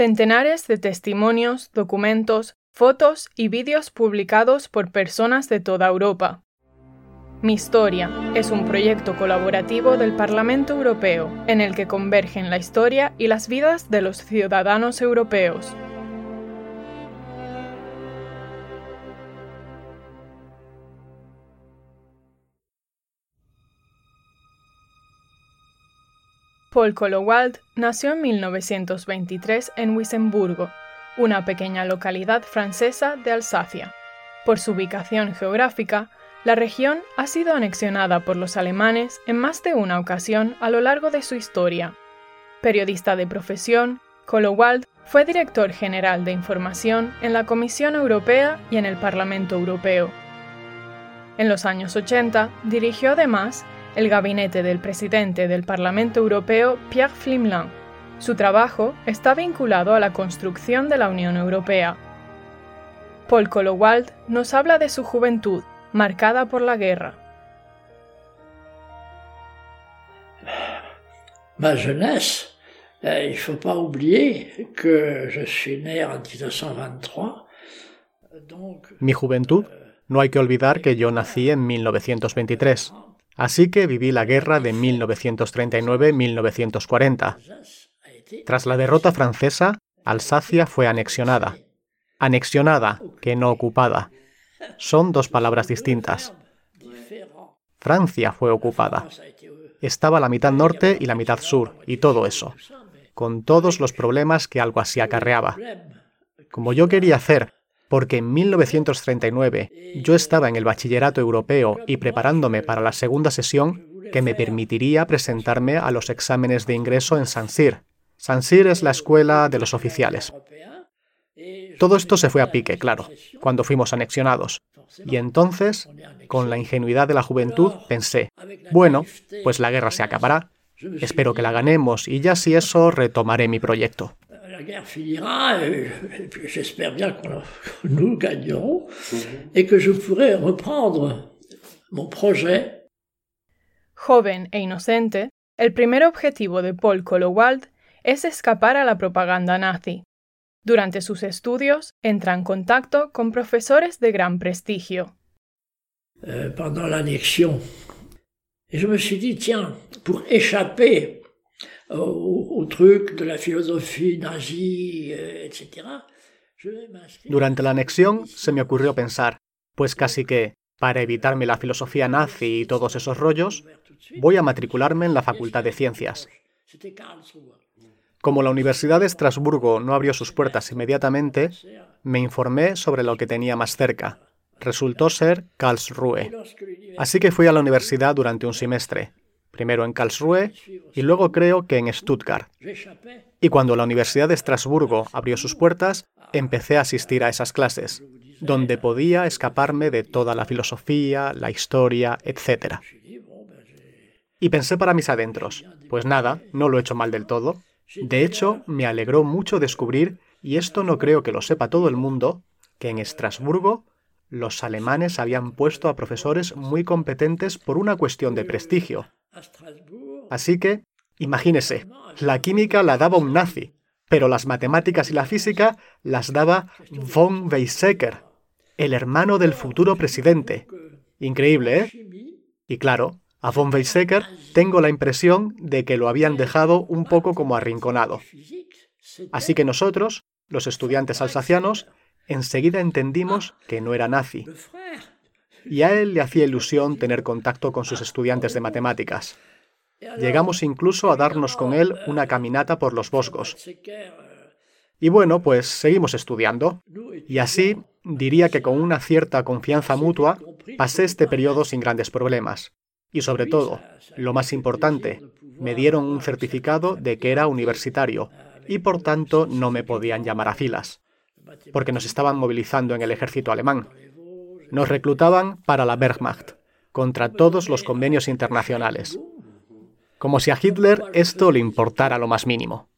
Centenares de testimonios, documentos, fotos y vídeos publicados por personas de toda Europa. Mi historia es un proyecto colaborativo del Parlamento Europeo en el que convergen la historia y las vidas de los ciudadanos europeos. Paul Colowald nació en 1923 en Wissemburgo, una pequeña localidad francesa de Alsacia. Por su ubicación geográfica, la región ha sido anexionada por los alemanes en más de una ocasión a lo largo de su historia. Periodista de profesión, Colowald fue director general de información en la Comisión Europea y en el Parlamento Europeo. En los años 80 dirigió además el gabinete del presidente del Parlamento Europeo, Pierre Flimlin. Su trabajo está vinculado a la construcción de la Unión Europea. Paul Colowald nos habla de su juventud, marcada por la guerra. Ma jeunesse, eh, il faut pas oublier que je suis né en 1923. Mi juventud, no hay que olvidar que yo nací en 1923. Así que viví la guerra de 1939-1940. Tras la derrota francesa, Alsacia fue anexionada. Anexionada, que no ocupada. Son dos palabras distintas. Francia fue ocupada. Estaba la mitad norte y la mitad sur, y todo eso, con todos los problemas que algo así acarreaba. Como yo quería hacer porque en 1939 yo estaba en el bachillerato europeo y preparándome para la segunda sesión que me permitiría presentarme a los exámenes de ingreso en San Sir. San Sir es la escuela de los oficiales. Todo esto se fue a pique, claro, cuando fuimos anexionados. Y entonces, con la ingenuidad de la juventud, pensé, bueno, pues la guerra se acabará, espero que la ganemos y ya si eso retomaré mi proyecto la guerre finira, et, j'espère bien que nous gagnerons, et que je pourrai reprendre mon projet. Joven e inocente, el primer objetivo de Paul Colowald es escapar a la propaganda nazi. Durante sus estudios entra en contacto con profesores de gran prestigio. Euh, pendant l'annexion, je me suis dit, tiens, pour échapper de la euh, etc. Durante la anexión se me ocurrió pensar, pues casi que, para evitarme la filosofía nazi y todos esos rollos, voy a matricularme en la Facultad de Ciencias. Como la Universidad de Estrasburgo no abrió sus puertas inmediatamente, me informé sobre lo que tenía más cerca. Resultó ser Karlsruhe. Así que fui a la universidad durante un semestre, primero en Karlsruhe y luego creo que en Stuttgart. Y cuando la Universidad de Estrasburgo abrió sus puertas, empecé a asistir a esas clases, donde podía escaparme de toda la filosofía, la historia, etc. Y pensé para mis adentros, pues nada, no lo he hecho mal del todo. De hecho, me alegró mucho descubrir, y esto no creo que lo sepa todo el mundo, que en Estrasburgo los alemanes habían puesto a profesores muy competentes por una cuestión de prestigio, Así que, imagínese, la química la daba un nazi, pero las matemáticas y la física las daba von Weizsäcker, el hermano del futuro presidente. Increíble, ¿eh? Y claro, a von Weizsäcker tengo la impresión de que lo habían dejado un poco como arrinconado. Así que nosotros, los estudiantes alsacianos, enseguida entendimos que no era nazi, y a él le hacía ilusión tener contacto con sus estudiantes de matemáticas. Llegamos incluso a darnos con él una caminata por los boscos. Y bueno, pues seguimos estudiando. Y así, diría que con una cierta confianza mutua, pasé este periodo sin grandes problemas. Y sobre todo, lo más importante, me dieron un certificado de que era universitario y por tanto no me podían llamar a filas, porque nos estaban movilizando en el ejército alemán. Nos reclutaban para la Wehrmacht, contra todos los convenios internacionales. Como si a Hitler esto le importara lo más mínimo.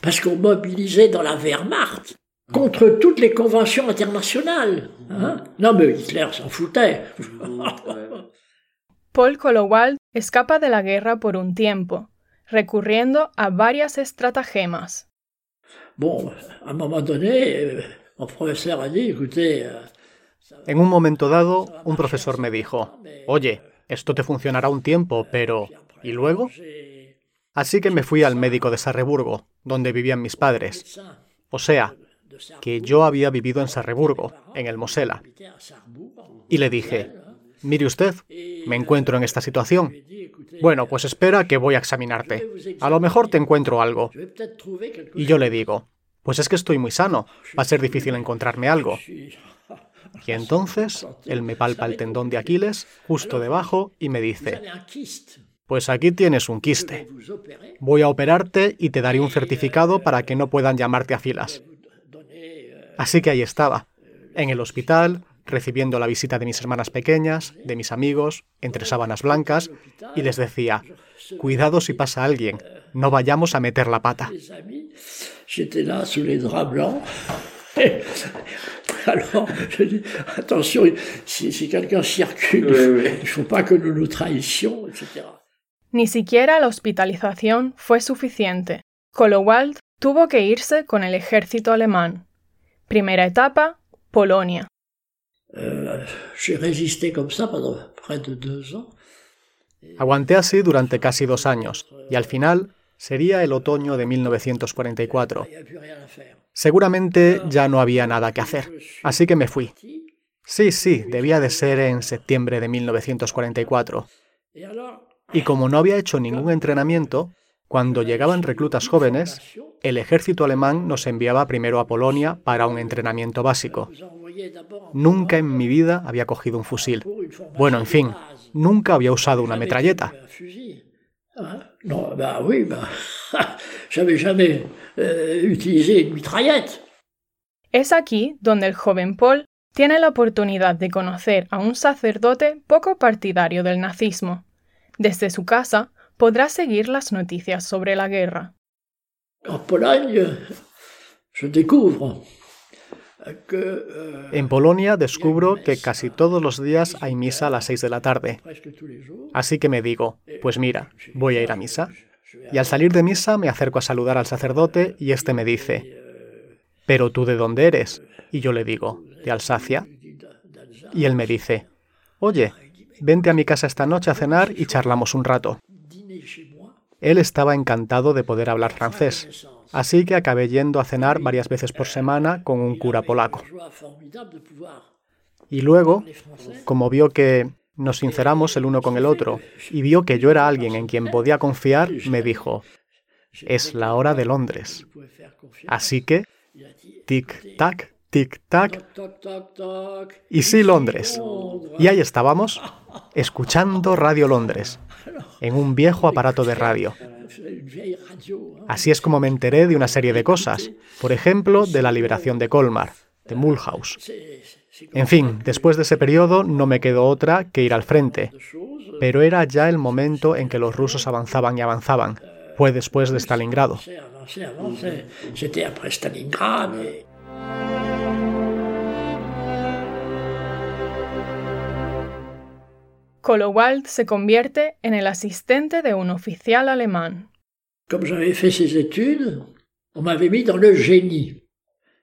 Parce qu'on mobilisait dans la Wehrmacht contre toutes les conventions internationales. Hein? Non, mais Hitler s'en foutait. Paul Colowald escapa de la guerra por un tiempo. recurriendo a varias estratagemas. Bon, un moment donné, euh, mon professeur a dit, écoutez, euh, En un momento dado, un profesor me dijo, oye, esto te funcionará un tiempo, pero ¿y luego? Así que me fui al médico de Sarreburgo, donde vivían mis padres. O sea, que yo había vivido en Sarreburgo, en el Mosela. Y le dije, mire usted, me encuentro en esta situación. Bueno, pues espera que voy a examinarte. A lo mejor te encuentro algo. Y yo le digo, pues es que estoy muy sano, va a ser difícil encontrarme algo. Y entonces él me palpa el tendón de Aquiles justo debajo y me dice, pues aquí tienes un quiste. Voy a operarte y te daré un certificado para que no puedan llamarte a filas. Así que ahí estaba, en el hospital, recibiendo la visita de mis hermanas pequeñas, de mis amigos, entre sábanas blancas, y les decía, cuidado si pasa alguien, no vayamos a meter la pata. J'étais là sous les draps blancs. Alors, je dis, attention, si, si quelqu'un circule, il ne faut pas que nous nous trahissions, etc. Ni siquiera la hospitalización fue suficiente. Kolowald tuvo que irse con el ejército alemán. Primera etapa, Polonia. Euh, J'ai résisté comme ça pendant près de deux ans. Aguanté así durante casi dos años, y al final sería el otoño de 1944. Il n'y a plus rien à faire. Seguramente ya no había nada que hacer, así que me fui. Sí, sí, debía de ser en septiembre de 1944. Et alors, Y como no había hecho ningún entrenamiento, cuando llegaban reclutas jóvenes, el ejército alemán nos enviaba primero a Polonia para un entrenamiento básico. Nunca en mi vida había cogido un fusil. Bueno, en fin, nunca había usado una metralleta. un fusil. Hein non, bah oui, bah, j'avais jamais utilisé une mitraillette. Es aquí donde el joven Paul tiene la oportunidad de conocer a un sacerdote poco partidario del nazismo. Desde su casa podrá seguir las noticias sobre la guerra. En Pologne, je découvre En Polonia descubro que casi todos los días hay misa a las 6 de la tarde. Así que me digo, pues mira, voy a ir a misa. Y al salir de misa me acerco a saludar al sacerdote y este me dice, ¿pero tú de dónde eres? Y yo le digo, de Alsacia. Y él me dice, oye, vente a mi casa esta noche a cenar y charlamos un rato. Él estaba encantado de poder hablar francés, así que acabé yendo a cenar varias veces por semana con un cura polaco. Y luego, como vio que nos sinceramos el uno con el otro y vio que yo era alguien en quien podía confiar, me dijo, es la hora de Londres. Así que, tic-tac, tic-tac, y sí Londres. Y ahí estábamos, escuchando Radio Londres, en un viejo aparato de radio. Así es como me enteré de una serie de cosas, por ejemplo, de la liberación de Colmar, de Mulhouse. En fin, después de ese periodo no me quedó otra que ir al frente, pero era ya el momento en que los rusos avanzaban y avanzaban. Fue después de Stalingrado. Kolowald se convierte en el asistente de un oficial alemán. Comme j'avais fait ces études, on m'avait mis dans le génie.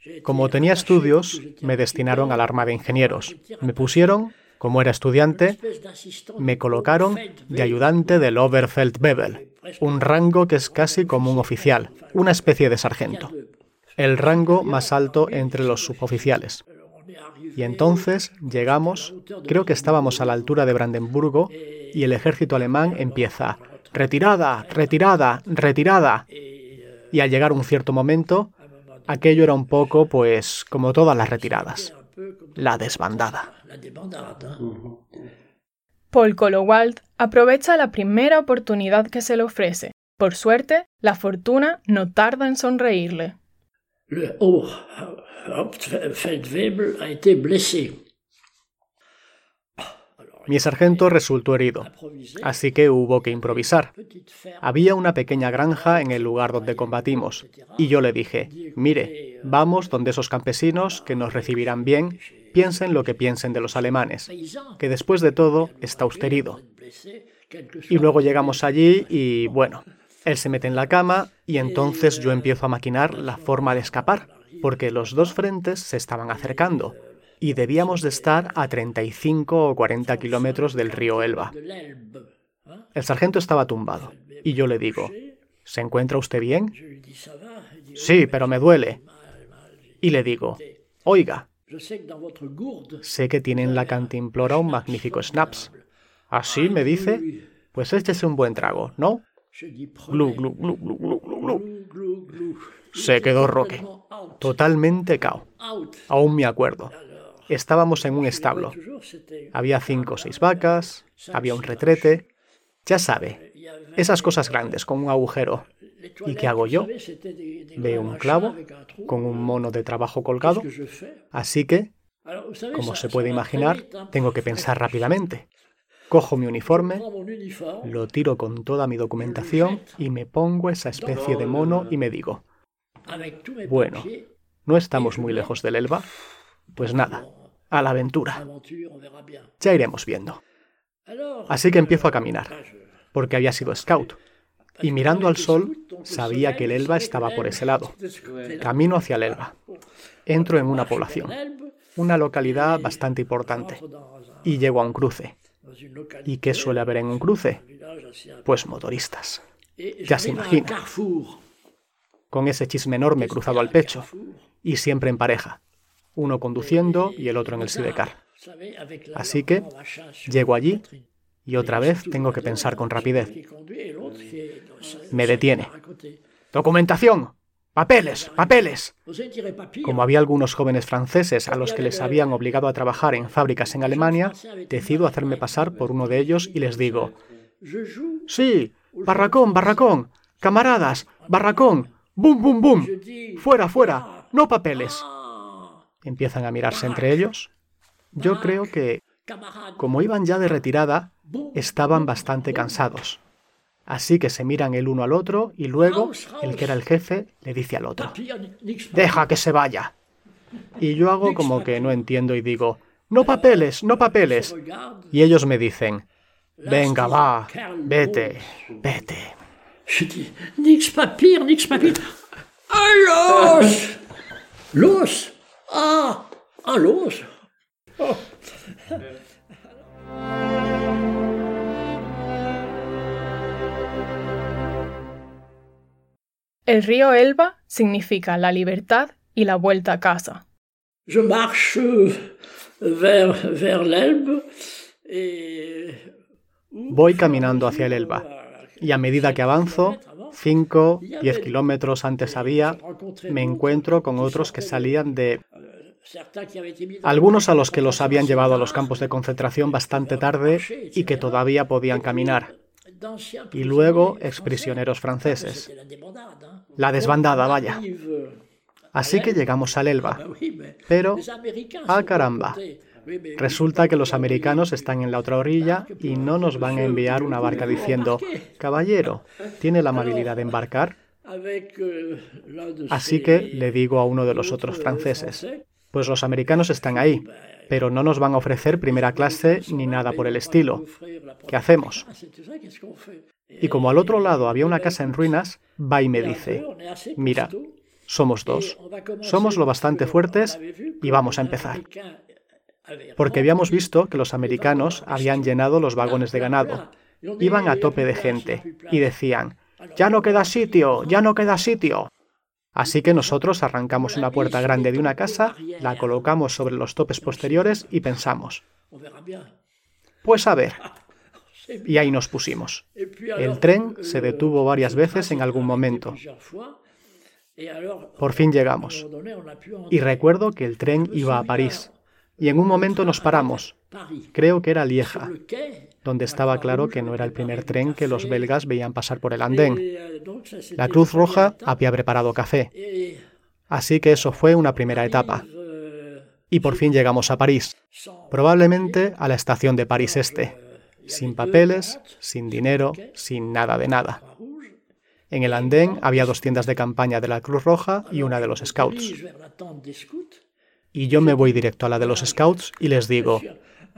J'ai été Como tenía estudios, me destinaron al arma de ingenieros. Me pusieron, como era estudiante, me colocaron de ayudante del Oberfeldwebel, un rango que es casi como un oficial, una especie de sargento, el rango más alto entre los suboficiales. Y entonces llegamos, creo que estábamos a la altura de Brandenburgo, y el ejército alemán empieza, retirada, retirada, retirada. Y al llegar un cierto momento, aquello era un poco, pues, como todas las retiradas, la desbandada. Paul Kolowald aprovecha la primera oportunidad que se le ofrece. Por suerte, la fortuna no tarda en sonreírle. Été blessé. Mi sargento resultó herido, así que hubo que improvisar. Había una pequeña granja en el lugar donde combatimos, y yo le dije, mire, vamos donde esos campesinos que nos recibirán bien, piensen lo que piensen de los alemanes, que después de todo está usted herido. Y luego llegamos allí y, bueno, Él se mete en la cama y entonces yo empiezo a maquinar la forma de escapar, porque los dos frentes se estaban acercando y debíamos de estar a 35 o 40 kilómetros del río Elba. El sargento estaba tumbado y yo le digo, ¿se encuentra usted bien? Sí, pero me duele. Y le digo, oiga, sé que tiene en la cantimplora un magnífico snaps. ¿Así me dice? Pues échese un buen trago, ¿no? Glu, glu, glu, glu, glu, glu, glu. Se quedó Roque, totalmente cao. Aún me acuerdo. Estábamos en un establo. Había cinco o seis vacas, había un retrete. Ya sabe, esas cosas grandes con un agujero. ¿Y qué hago yo? Veo un clavo con un mono de trabajo colgado. Así que, como se puede imaginar, tengo que pensar rápidamente. Cojo mi uniforme, lo tiro con toda mi documentación y me pongo esa especie de mono y me digo, bueno, ¿no estamos muy lejos del Elba? Pues nada, a la aventura. Ya iremos viendo. Así que empiezo a caminar, porque había sido scout. Y mirando al sol, sabía que el Elba estaba por ese lado. Camino hacia el Elba. Entro en una población, una localidad bastante importante, y llego a un cruce. ¿Y qué suele haber en un cruce? Pues motoristas. Ya se imagina. Con ese chisme enorme cruzado al pecho, y siempre en pareja uno conduciendo y el otro en el sidecar. Así que llego allí y otra vez tengo que pensar con rapidez. Me detiene. Documentación. Papeles, papeles. Como había algunos jóvenes franceses a los que les habían obligado a trabajar en fábricas en Alemania, decido hacerme pasar por uno de ellos y les digo, sí, barracón, barracón, camaradas, barracón, bum, bum, bum, fuera, fuera, no papeles empiezan a mirarse entre ellos. Yo creo que, como iban ya de retirada, estaban bastante cansados. Así que se miran el uno al otro y luego el que era el jefe le dice al otro, Deja que se vaya. Y yo hago como que no entiendo y digo, No papeles, no papeles. Y ellos me dicen, Venga, va, vete, vete. Nix papier, nix papier. Los Ah, ah El río Elba significa la libertad y la vuelta a casa. Je marche vers, vers l'Elbe Voy caminando hacia el Elba y a medida que avanzo 5, 10 kilómetros antes había, me encuentro con otros que salían de... Algunos a los que los habían llevado a los campos de concentración bastante tarde y que todavía podían caminar. Y luego exprisioneros franceses. La desbandada, vaya. Así que llegamos al Elba. Pero, ah caramba, Resulta que los americanos están en la otra orilla y no nos van a enviar una barca diciendo, caballero, ¿tiene la amabilidad de embarcar? Así que le digo a uno de los otros franceses, pues los americanos están ahí, pero no nos van a ofrecer primera clase ni nada por el estilo. ¿Qué hacemos? Y como al otro lado había una casa en ruinas, va y me dice, mira, somos dos, somos lo bastante fuertes y vamos a empezar porque habíamos visto que los americanos habían llenado los vagones de ganado. Iban a tope de gente y decían, ya no queda sitio, ya no queda sitio. Así que nosotros arrancamos una puerta grande de una casa, la colocamos sobre los topes posteriores y pensamos, pues a ver. Y ahí nos pusimos. El tren se detuvo varias veces en algún momento. Por fin llegamos. Y recuerdo que el tren iba a París y en un momento nos paramos. Creo que era Lieja, donde estaba claro que no era el primer tren que los belgas veían pasar por el andén. La Cruz Roja había preparado café. Así que eso fue una primera etapa. Y por fin llegamos a París, probablemente a la estación de París Este, sin papeles, sin dinero, sin nada de nada. En el andén había dos tiendas de campaña de la Cruz Roja y una de los Scouts. y yo me voy directo a la de los scouts y les digo,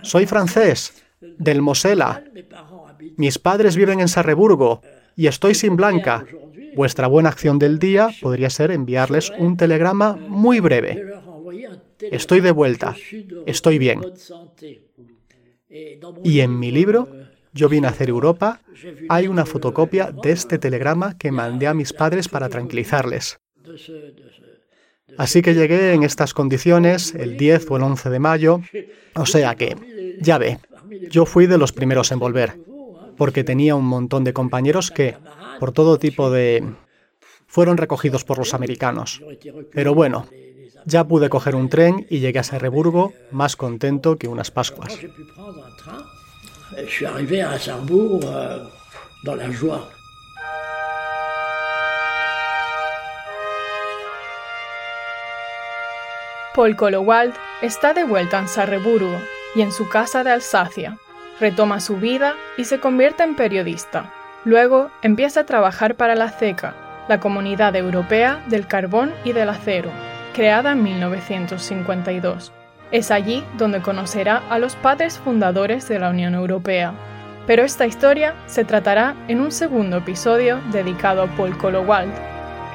soy francés, del Mosela. Mis padres viven en Sarreburgo y estoy sin Blanca. Vuestra buena acción del día podría ser enviarles un telegrama muy breve. Estoy de vuelta. Estoy bien. Y en mi libro, Yo vine a hacer Europa, hay una fotocopia de este telegrama que mandé a mis padres para tranquilizarles. Así que llegué en estas condiciones el 10 o el 11 de mayo, o sea que, ya ve, yo fui de los primeros en volver, porque tenía un montón de compañeros que, por todo tipo de... fueron recogidos por los americanos. Pero bueno, ya pude coger un tren y llegué a Sarreburgo más contento que unas Pascuas. Paul Colowald está de vuelta en Sarreburgo y en su casa de Alsacia. Retoma su vida y se convierte en periodista. Luego empieza a trabajar para la CECA, la Comunidad Europea del Carbón y del Acero, creada en 1952. Es allí donde conocerá a los padres fundadores de la Unión Europea. Pero esta historia se tratará en un segundo episodio dedicado a Paul Colowald,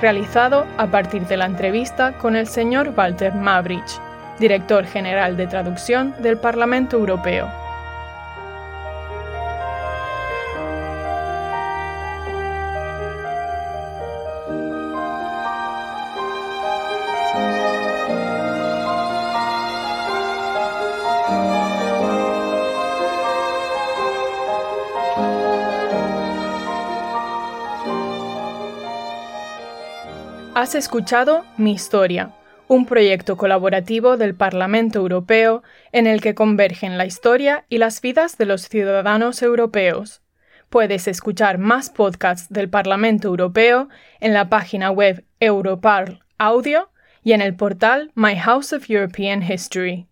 realizado a partir de la entrevista con el señor Walter Mabrich, director general de traducción del Parlamento Europeo. Has escuchado Mi Historia, un proyecto colaborativo del Parlamento Europeo en el que convergen la historia y las vidas de los ciudadanos europeos. Puedes escuchar más podcasts del Parlamento Europeo en la página web Europarl Audio y en el portal My House of European History.